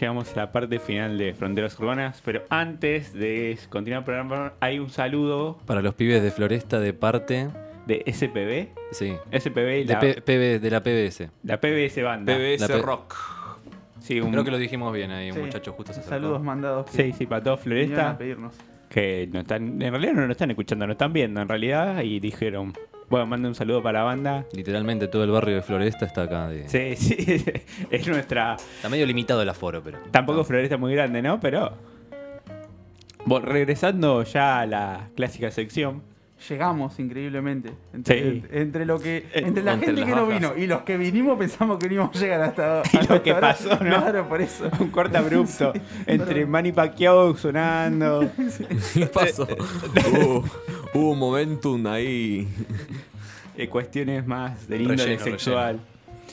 Llegamos a la parte final de Fronteras Urbanas, pero antes de continuar el programa, hay un saludo Para los pibes de Floresta de parte. de SPB. Sí. SPB y De, la, P- PB de la PBS. la PBS Banda. PBS La P- Rock. Sí, un- Creo que lo dijimos bien ahí, Sí. muchachos, justo se acercó. Saludos mandados. que sí, sí, para todos vinieron a Floresta, pedirnos. que no están, en realidad no nos están escuchando, nos están viendo en realidad, y dijeron, bueno, manda un saludo para la banda. Literalmente todo el barrio de Floresta está acá. de- Sí, sí, es nuestra... Está medio limitado el aforo, pero. Tampoco Floresta muy grande, ¿no? Pero... Bueno, regresando ya a la clásica sección, Llegamos increíblemente. Entre, Sí. entre- lo que, Eh, entre la entre gente que no vino y los que vinimos pensamos que no íbamos a llegar hasta, Y hasta lo que ahora. pasó, ¿no? Claro, por eso. un corte abrupto entre pero- Manny Pacquiao sonando... ¿Qué pasó? hubo, hubo un momentum ahí. eh, cuestiones más del índole Relleno, sexual.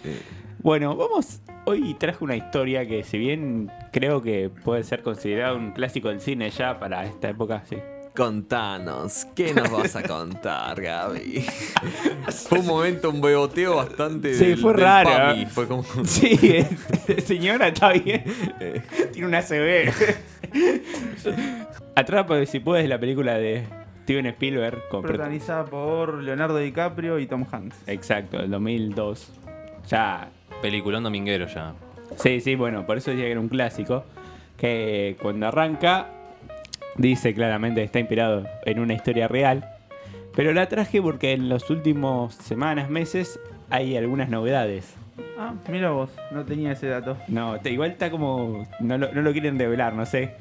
Sí. Bueno, vamos. Hoy traje una historia que, si bien creo que puede ser considerado un clásico del cine ya para esta época, sí. Contanos, ¿qué nos vas a contar, Gaby? fue un momento, un beboteo bastante. Sí, del- fue del raro, PAMI, ¿eh? Fue como. Sí, eh, señora, está bien. Tiene una CB. Atrápame si puedes la película de Steven Spielberg con Protagonizada por Leonardo DiCaprio y Tom Hanks. Exacto, el 2002. Ya Peliculón dominguero ya. Sí, sí, bueno, por eso decía que era un clásico. Que cuando arranca, dice claramente que está inspirado en una historia real. Pero la traje porque en los últimos semanas, meses, hay algunas novedades. Ah, mira vos, no tenía ese dato. No, te- igual está como. No lo, no lo quieren revelar, no sé.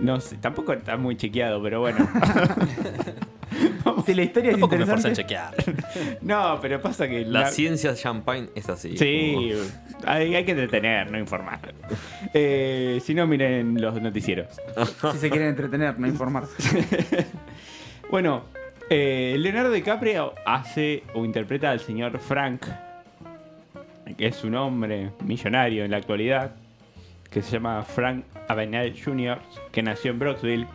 No sé, tampoco está muy chequeado, pero bueno. Si la historia es Tampoco me en interesante. chequear. no, pero pasa que. La la- ciencia champagne es así. Sí, hay, hay que entretener, no informar. Eh, si no, miren los noticieros. Si se quieren entretener, no informarse. Bueno, eh, Leonardo DiCaprio hace o interpreta al señor Frank, que es un hombre millonario en la actualidad, que se llama Frank Abagnale Jr., que nació en Brooksville,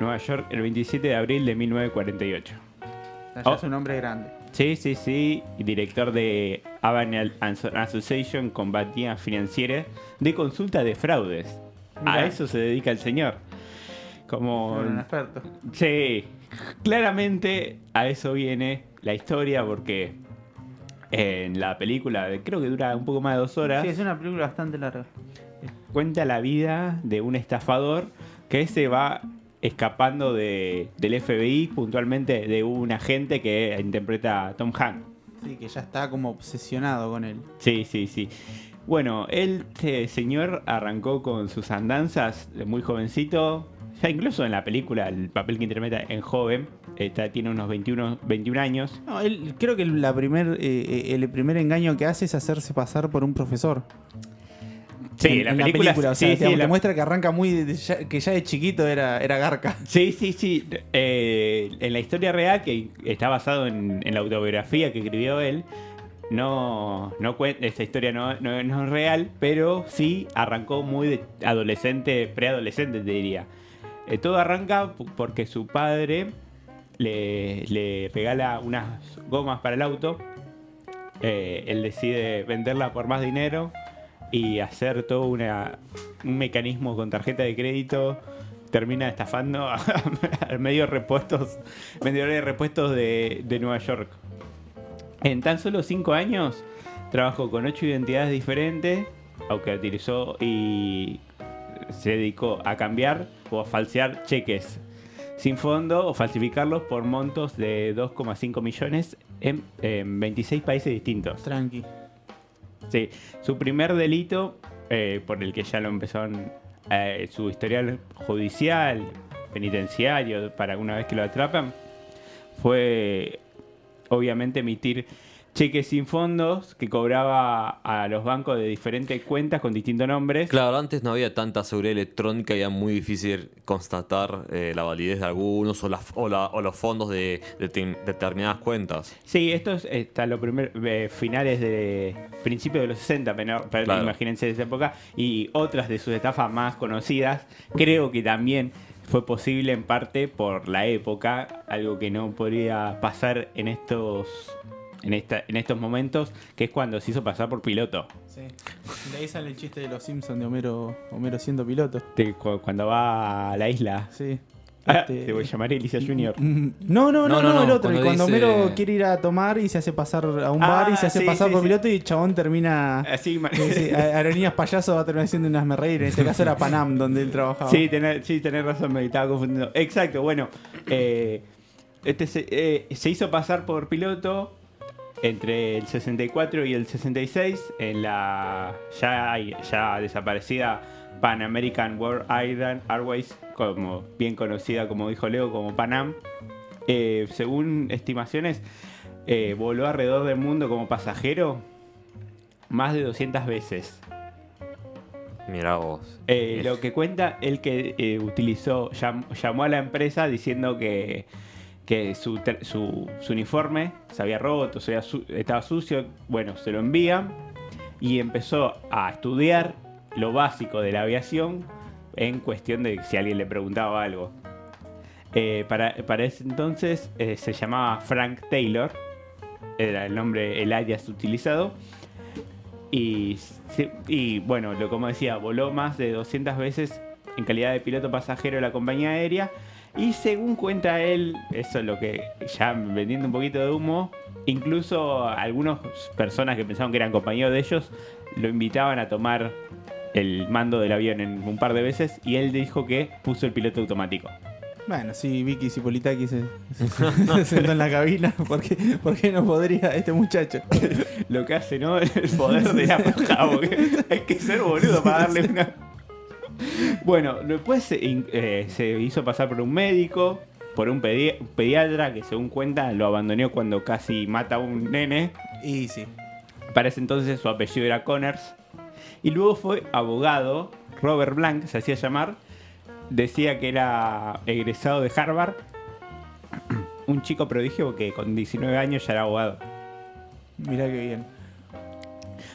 Nueva York, el 27 de abril de 1948. O sea, ya Oh. es un hombre grande. Sí, sí, sí, director de Abagnale Association Compañía Financiera de consulta de fraudes. A Mirá. eso se dedica el señor. Como Un experto. Sí, claramente a eso viene la historia porque en la película, creo que dura un poco más de dos horas, Sí, es una película bastante larga. Cuenta la vida de un estafador que se va escapando de, del FBI, puntualmente de un agente que interpreta a Tom Hanks. Sí, que ya está como obsesionado con él. Sí, sí, sí. Bueno, este señor arrancó con sus andanzas muy jovencito. Ya incluso en la película, el papel que interpreta en joven, está, tiene unos 21, 21 años. No, él, creo que la primer, eh, eh, el primer engaño que hace es hacerse pasar por un profesor. Sí, en, la en película, o sea, sí, sí, digamos, la- te muestra que arranca muy. de- ya- que ya de chiquito era, era garca. Sí, sí, sí. Eh, en la historia real, que está basado en, en la autobiografía que escribió él, no, no esta historia no, no- no es real, pero sí arrancó muy de adolescente, preadolescente, te diría. Eh, todo arranca porque su padre le, le regala unas gomas para el auto. Eh, él decide venderla por más dinero y hacer todo una, un mecanismo con tarjeta de crédito. Termina estafando a, a medio repuestos, vendedores de repuestos de, de Nueva York. En tan solo 5 años trabajó con 8 identidades diferentes, aunque utilizó y se dedicó a cambiar o a falsear cheques sin fondo o falsificarlos por montos de 2,5 millones en, en 26 países distintos. Tranqui. Sí, su primer delito, eh, por el que ya lo empezaron, eh, su historial judicial, penitenciario, para una vez que lo atrapan, fue obviamente emitir cheques sin fondos que cobraba a los bancos de diferentes cuentas con distintos nombres. Claro, antes no había tanta seguridad electrónica y era muy difícil constatar eh, la validez de algunos o, las- o la- o los fondos de, determinadas cuentas. Sí, esto es hasta los primeros finales de principios de los 60, pero, pero Claro. imagínense de esa época, y otras de sus estafas más conocidas, creo que también fue posible en parte por la época, algo que no podría pasar en estos en, esta, en estos momentos, que es cuando se hizo pasar por piloto. Sí. De ahí sale el chiste de los Simpsons de Homero, Homero siendo piloto. De cu- cuando va a la isla. Sí. Ah, Este- te voy a llamar Alicia Junior. Mm, No, no, no, No, no, no, el otro. cuando Cuando dice- Homero quiere ir a tomar y se hace pasar a un Ah, bar y se hace sí, pasar sí, por sí. piloto y el chabón termina. Así, Aerolíneas Payaso va a terminar siendo unas me reír. En este caso era Panam, donde él trabajaba. Sí, tenés, sí, tenés razón, me estaba confundiendo. Exacto, bueno. eh, este se, eh, se hizo pasar por piloto entre el 64 y el 66 en la ya, ya desaparecida Pan American World Air- Airways, como bien conocida, como dijo Leo, como Panam. Eh, según estimaciones, eh, voló alrededor del mundo como pasajero más de 200 veces. Mirá vos. Eh, lo que cuenta el que eh, utilizó, llam- llamó a la empresa diciendo que, que su, su, uniforme se había roto, estaba sucio. Bueno, se lo envían y empezó a estudiar lo básico de la aviación en cuestión de si alguien le preguntaba algo. Eh, para, para ese entonces eh, se llamaba Frank Taylor, era el nombre, el alias utilizado. Y, y bueno, lo como decía, voló más de 200 veces en calidad de piloto pasajero de la compañía aérea. Y según cuenta él, eso es lo que ya vendiendo un poquito de humo, incluso algunas personas que pensaban que eran compañeros de ellos lo invitaban a tomar el mando del avión en un par de veces y él dijo que puso el piloto automático. Bueno, sí, Vicky Cipolitaki se, se, se sentó en la cabina. ¿Por qué, por qué no podría este muchacho? Lo que hace, ¿no? El poder de la paja, porque hay que ser boludo para darle una. Bueno, después se, eh, se hizo pasar por un médico, por un pedi- pediatra que, según cuenta, lo abandonó cuando casi mata a un nene. Y sí. Para ese entonces su apellido era Connors. Y luego fue abogado, Robert Blank se hacía llamar. Decía que era egresado de Harvard. Un chico prodigio que con 19 años ya era abogado. Mirá qué bien.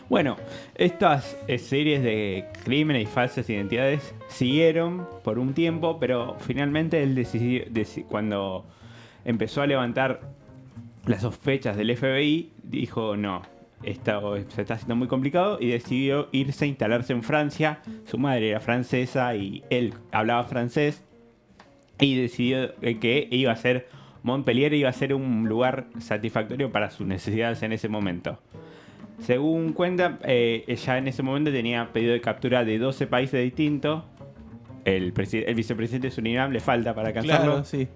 Bueno, estas eh, series de crímenes y falsas identidades siguieron por un tiempo, pero finalmente él decidió, deci- cuando empezó a levantar las sospechas del FBI, dijo no, esto se está haciendo muy complicado y decidió irse a instalarse en Francia. Su madre era francesa y él hablaba francés y decidió eh, que iba a ser Montpellier iba a ser un lugar satisfactorio para sus necesidades en ese momento. Según cuenta, eh, ella en ese momento tenía pedido de captura de 12 países distintos. El, el vicepresidente de Surinam le falta para alcanzarlo. Claro, sí.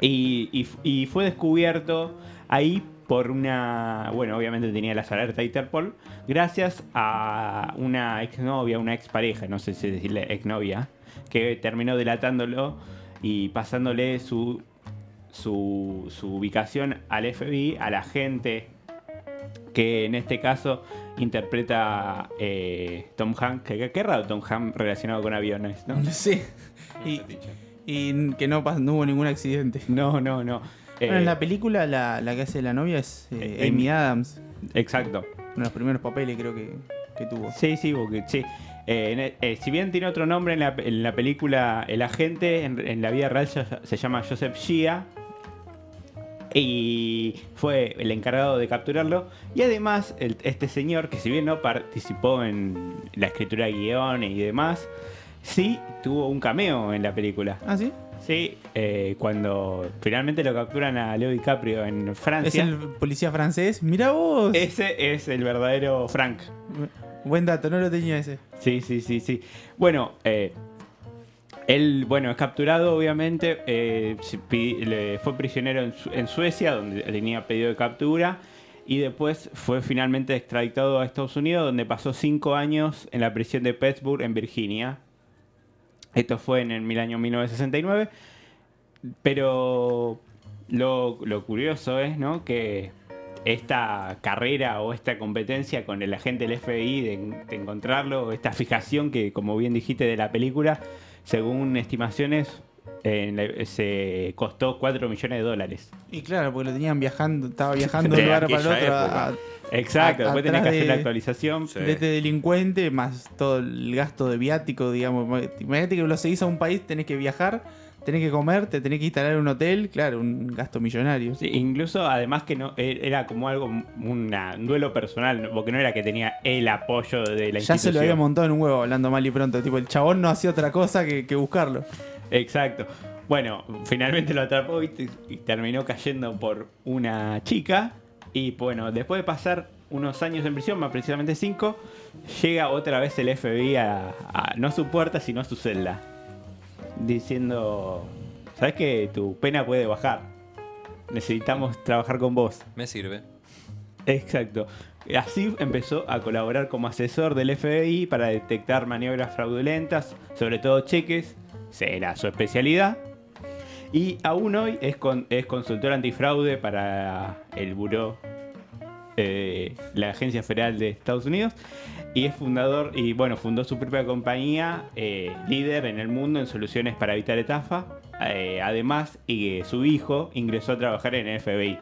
Y, y- y fue descubierto ahí por una. Bueno, obviamente tenía las alertas de Interpol. Gracias a una exnovia, una expareja, no sé si decirle exnovia, que terminó delatándolo y pasándole su, su, su ubicación al FBI, a la gente que en este caso interpreta eh, Tom Hanks. Que, qué raro Tom Hanks relacionado con aviones, ¿no? Sí. Y, y que no, hubo ningún accidente. No, no, no. Bueno, Eh, en la película la, la que hace la novia es eh, Eh, Amy Adams. Exacto. Uno de los primeros papeles creo que, que tuvo. Sí, sí, porque sí. Eh, eh, si bien tiene otro nombre en la, en la película, el agente en, en la vida real se, se llama Joseph Shia. Y fue el encargado de capturarlo. Y además, el- este señor, que si bien no participó en la escritura de guiones y demás, sí tuvo un cameo en la película. Ah, sí. Sí, eh, cuando finalmente lo capturan a Leo DiCaprio en Es Francia. el policía francés. Mira vos. Ese es el verdadero Frank. Buen dato, no lo tenía ese. Sí, sí, sí, sí. Bueno, eh, él, bueno, es capturado, obviamente. eh, le- fue prisionero en, Su- en Suecia, donde tenía pedido de captura. Y después fue finalmente extraditado a Estados Unidos, donde pasó cinco años en la prisión de Pittsburgh, en Virginia. Esto fue en el año 1969. Pero lo, lo curioso es, ¿no? Que esta carrera o esta competencia con el agente del FBI de, de encontrarlo, esta fijación que, como bien dijiste, de la película, según estimaciones, en la- se costó 4 millones de dólares. Y claro, porque lo tenían viajando, estaba viajando de un lugar para el otro a- época. a- Exacto, A- después tenés que hacer la actualización. Sí. de este delincuente, más todo el gasto de viático, digamos. Imagínate que lo seguís a un país, tenés que viajar, tenés que comer, te tenés que instalar un hotel, claro, un gasto millonario. Sí, incluso, además que no e- era como algo, una- un duelo personal, porque no era que tenía el apoyo de la Ya se institución. lo había montado en un huevo hablando mal y pronto. Tipo, el chabón no hacía otra cosa que, que buscarlo. Exacto. Bueno, finalmente lo atrapó y, y terminó cayendo por una chica. Y bueno, después de pasar unos años en prisión, más precisamente cinco, llega otra vez el FBI a, a- no a su puerta, sino a su celda. Diciendo, ¿sabes que tu pena puede bajar? Necesitamos trabajar con vos. Me sirve. Exacto. Así empezó a colaborar como asesor del FBI para detectar maniobras fraudulentas, sobre todo cheques, era su especialidad. Y aún hoy es, con- es consultor antifraude para el Buró, eh, la Agencia Federal de Estados Unidos. Y es fundador, y bueno, fundó su propia compañía, eh, líder en el mundo en soluciones para evitar estafa. Eh, además, y su hijo ingresó a trabajar en el FBI.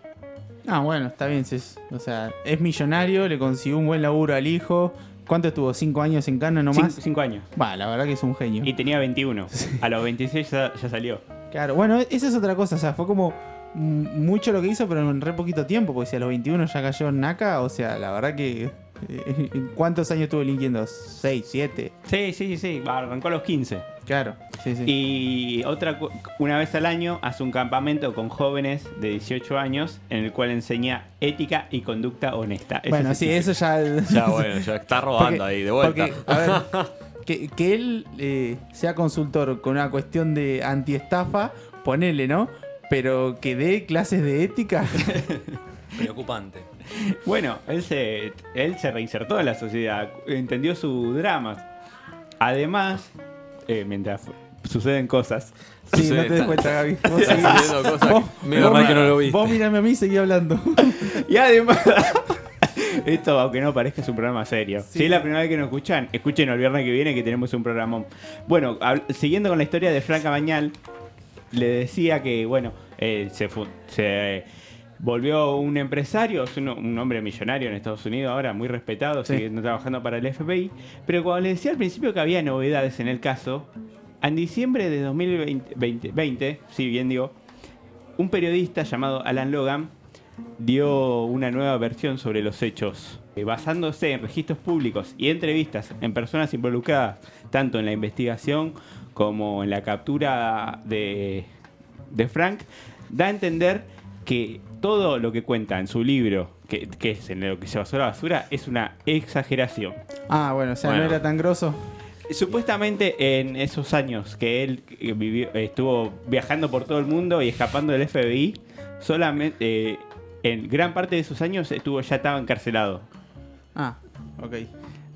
Ah, bueno, está bien. es- o sea, es millonario, le consiguió un buen laburo al hijo. ¿Cuánto estuvo? ¿Cinco años en Cana nomás? cinco años. Va, la verdad que es un genio. Y tenía 21. A los 26 ya, ya salió. Claro, bueno, esa es otra cosa. O sea, fue como mucho lo que hizo, pero en re poquito tiempo. Porque si a los 21 ya cayó en Naka, o sea, la verdad que. eh, ¿Cuántos años estuvo delinquiendo? ¿Seis, siete? Sí, sí, sí. Arrancó a los 15. Claro, sí, sí. Y otra, cu- una vez al año hace un campamento con jóvenes de 18 años en el cual enseña ética y conducta honesta. Eso bueno, es sí, eso ya. Ya bueno, ya está robando Porque- ahí de vuelta. porque, a ver, que, que él eh, sea consultor con una cuestión de antiestafa, ponele, ¿no? Pero que dé clases de ética. Preocupante. Bueno, él se, él se reinsertó en la sociedad, entendió su drama. Además, eh, mientras suceden cosas, Sí, Sí, no te des cuenta, Gaby. Vos Está seguís- sucediendo cosas vos- medio vos mal que raras. no lo viste. Vos mírame a mí y seguí hablando. Y además, esto aunque no parezca es un programa serio. Si es la primera vez que nos escuchan, escuchen el viernes que viene que tenemos un programón. Bueno, siguiendo con la historia de Franca Bañal, le decía que, bueno, eh, se, se volvió un empresario, es un, un hombre millonario en Estados Unidos ahora, muy respetado, Sí. sigue trabajando para el FBI. Pero cuando le decía al principio que había novedades en el caso, en diciembre de 2020, 20, 20, sí, bien digo, un periodista llamado Alan Logan dio una nueva versión sobre los hechos, eh, basándose en registros públicos y entrevistas en personas involucradas tanto en la investigación como en la captura de, de Frank, da a entender que todo lo que cuenta en su libro, que, que es en lo que se basó la basura, es una exageración. Ah, bueno, o sea, Bueno. no era tan grosso. Supuestamente en esos años que él vivió, estuvo viajando por todo el mundo y escapando del FBI, solamente eh, en gran parte de esos años estuvo ya estaba encarcelado. Ah, ok.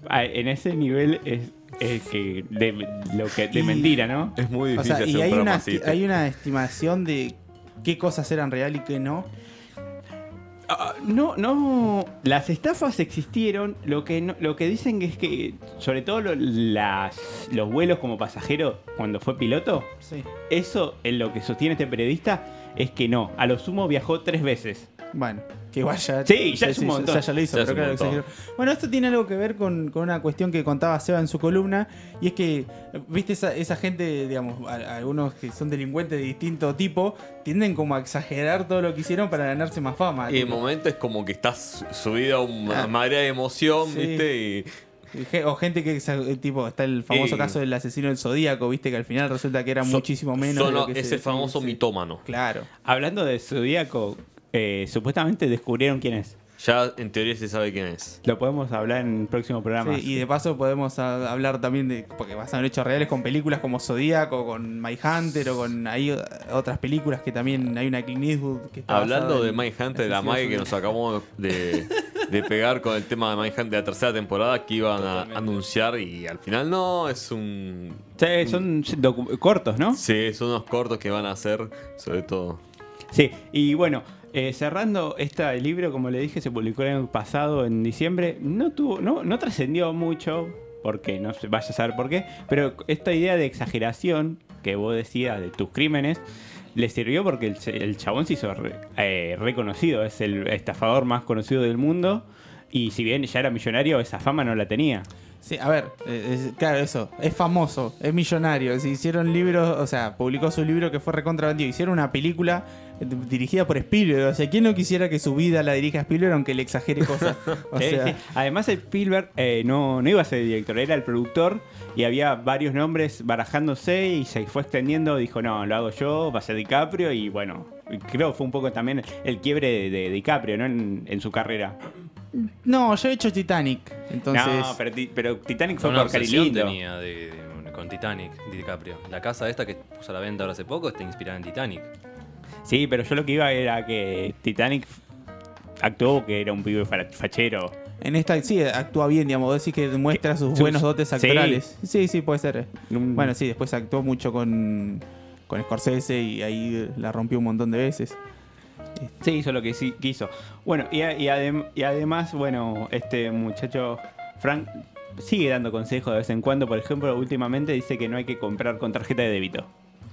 Ah, En ese nivel es, es que de lo que de Y- mentira, ¿no? Es muy O difícil sea, y hacer un hay una, así. hay una estimación de qué cosas eran real y qué no. Ah, no, no. Las estafas existieron. Lo que no- lo que dicen es que, sobre todo lo- las, los vuelos como pasajero cuando fue piloto, Sí. eso en lo que sostiene este periodista es que no. A lo sumo viajó tres veces. Bueno, que igual ya. Sí, ya es un montón. Ya, ya lo hizo, pero claro, exageró. Bueno, esto tiene algo que ver con, con una cuestión que contaba Seba en su columna. Y es que, viste, esa, esa gente, digamos, a- algunos que son delincuentes de distinto tipo, tienden como a exagerar todo lo que hicieron para ganarse más fama. Y en tipo. momentos es como que estás subido a una Ah. marea de emoción, Sí. ¿viste? Y O gente que, eh, tipo, está el famoso caso del asesino del zodíaco, viste, que al final resulta que era muchísimo menos. son de lo que ese se- famoso sí. mitómano. Claro. Hablando de Zodíaco, eh, supuestamente descubrieron quién es. Ya en teoría se sabe quién es. Lo podemos hablar en el próximo programa. Sí, y de paso podemos a- hablar también de, porque basan en hechos reales con películas como Zodíaco, con My Hunter o con hay o- otras películas que también hay una Clint Eastwood que está Hablando de en Mindhunter, de la magia que nos acabamos de, de pegar con el tema de Mindhunter de la tercera temporada que iban a anunciar y al final no, es un... Sí, son cortos, ¿no? Sí, son unos cortos que van a hacer, sobre todo. Sí, y bueno, eh, cerrando este libro, como le dije, se publicó el año pasado, en diciembre. No tuvo, no, no trascendió mucho, porque no se vaya a saber por qué, pero esta idea de exageración que vos decías de tus crímenes, le sirvió porque el, el chabón se hizo eh, reconocido, es el estafador más conocido del mundo. Y si bien ya era millonario, esa fama no la tenía. Sí, a ver, eh, claro, eso, es famoso, es millonario. Si hicieron libros, o sea, publicó su libro que fue recontra vendido. Hicieron una película dirigida por Spielberg. O sea, ¿quién no quisiera que su vida la dirija Spielberg aunque le exagere cosas? O Sí, sea, sí. Además, Spielberg eh, no, no iba a ser director, era el productor y había varios nombres barajándose y se fue extendiendo. Dijo, no, lo hago yo, va a ser DiCaprio y bueno, creo que fue un poco también el quiebre de, de DiCaprio ¿no? en, en su carrera. no, yo he hecho Titanic. Entonces, no, pero, Ti- pero Titanic fue una por Cari obsesión Lindo. tenía de, de- con Titanic, DiCaprio. La casa esta que puso a la venta ahora hace poco está inspirada en Titanic. Sí, pero yo lo que iba era que Titanic actuó que era un pibe fa- fachero. en esta sí actúa bien, digamos. Decís que demuestra sus sus- buenos dotes sí. actorales. Sí, sí, puede ser. Un- Bueno, sí, después actuó mucho con, con Scorsese y ahí la rompió un montón de veces. Sí, hizo lo que sí quiso. Bueno, y, a- y adem- y además, bueno, este muchacho Frank sigue dando consejos de vez en cuando. Por ejemplo, últimamente dice que no hay que comprar con tarjeta de débito.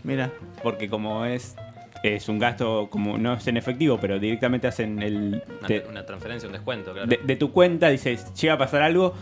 Mira, Porque como es es un gasto, como no es en efectivo, pero directamente hacen el... Una, te- una transferencia, un descuento, claro. de, de tu cuenta, dices, llega a pasar algo,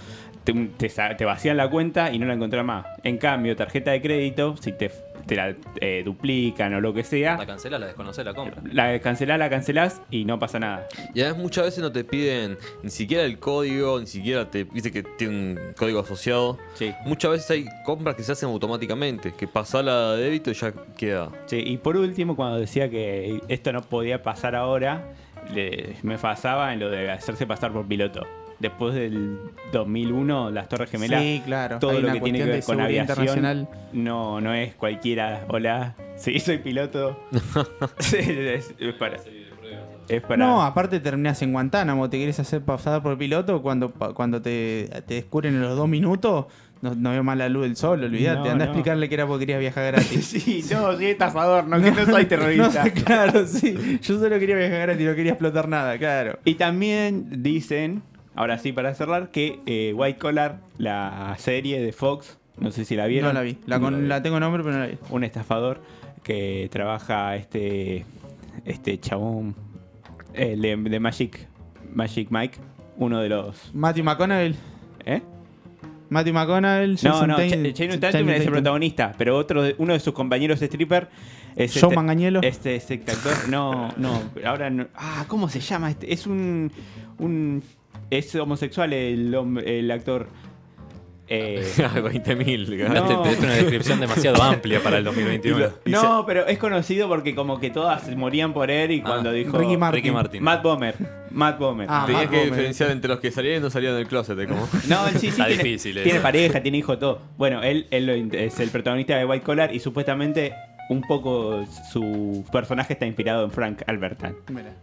te, te te vacían la cuenta y no la encontrás más. En cambio, tarjeta de crédito, si te, te la eh, duplican o lo que sea, La cancelas, la desconoces, la compra. la cancelás, la cancelás y no pasa nada. Y además muchas veces no te piden ni siquiera el código, ni siquiera te viste que tiene un código asociado. Sí. Muchas veces hay compras que se hacen automáticamente, que pasa la de débito y ya queda. Sí, y por último, cuando decía que esto no podía pasar ahora, le- me pasaba en lo de hacerse pasar por piloto. Después del 2001, las Torres Gemelas, sí, claro. todo hay lo que tiene que ver con aviación internacional. no, no es cualquiera. Hola, sí, soy piloto. Sí, es, es para. Es para. No, aparte terminás en Guantánamo, te quieres hacer pasar por piloto cuando, cuando te, te descubren en los dos minutos, no, no veo más la luz del sol, olvídate, No, anda no. a explicarle que era porque querías viajar gratis. Sí, no, soy estafador, no, que no soy terrorista. Claro, sí. Yo solo quería viajar gratis, no quería explotar nada, claro. Y también dicen, ahora sí para cerrar, que eh, White Collar, la serie de Fox, no sé si la vieron. No la vi. La, No con- la vi. la tengo nombre, pero no la vi. Un estafador que trabaja este este chabón el de, de Magic Magic Mike, uno de los Matthew McConaughey. ¿Eh? Matthew McConaughey. No, no, Ch- Tatum Channing es el protagonista, pero otro de- uno de sus compañeros stripper es Joe este- Manganiello. Este, este actor, no, no, ahora no. Ah, ¿cómo se llama? Este? Es un, un es homosexual el, el actor. Eh, 20.000. No. Diste una descripción demasiado amplia para el 2021. no, pero es conocido porque como que todas morían por él y Ah, cuando dijo Ricky Martin. Ricky Martin. Matt Bomer, Matt Bomer. Ah, Tenías Matt que Bomer. diferenciar entre los que salían y no salían del closet, ¿eh? como. No, él sí, sí, Está tiene, difícil tiene pareja, tiene hijo, todo. Bueno, él, es el protagonista de White Collar y supuestamente un poco su personaje está inspirado en Frank Albertan. Mira.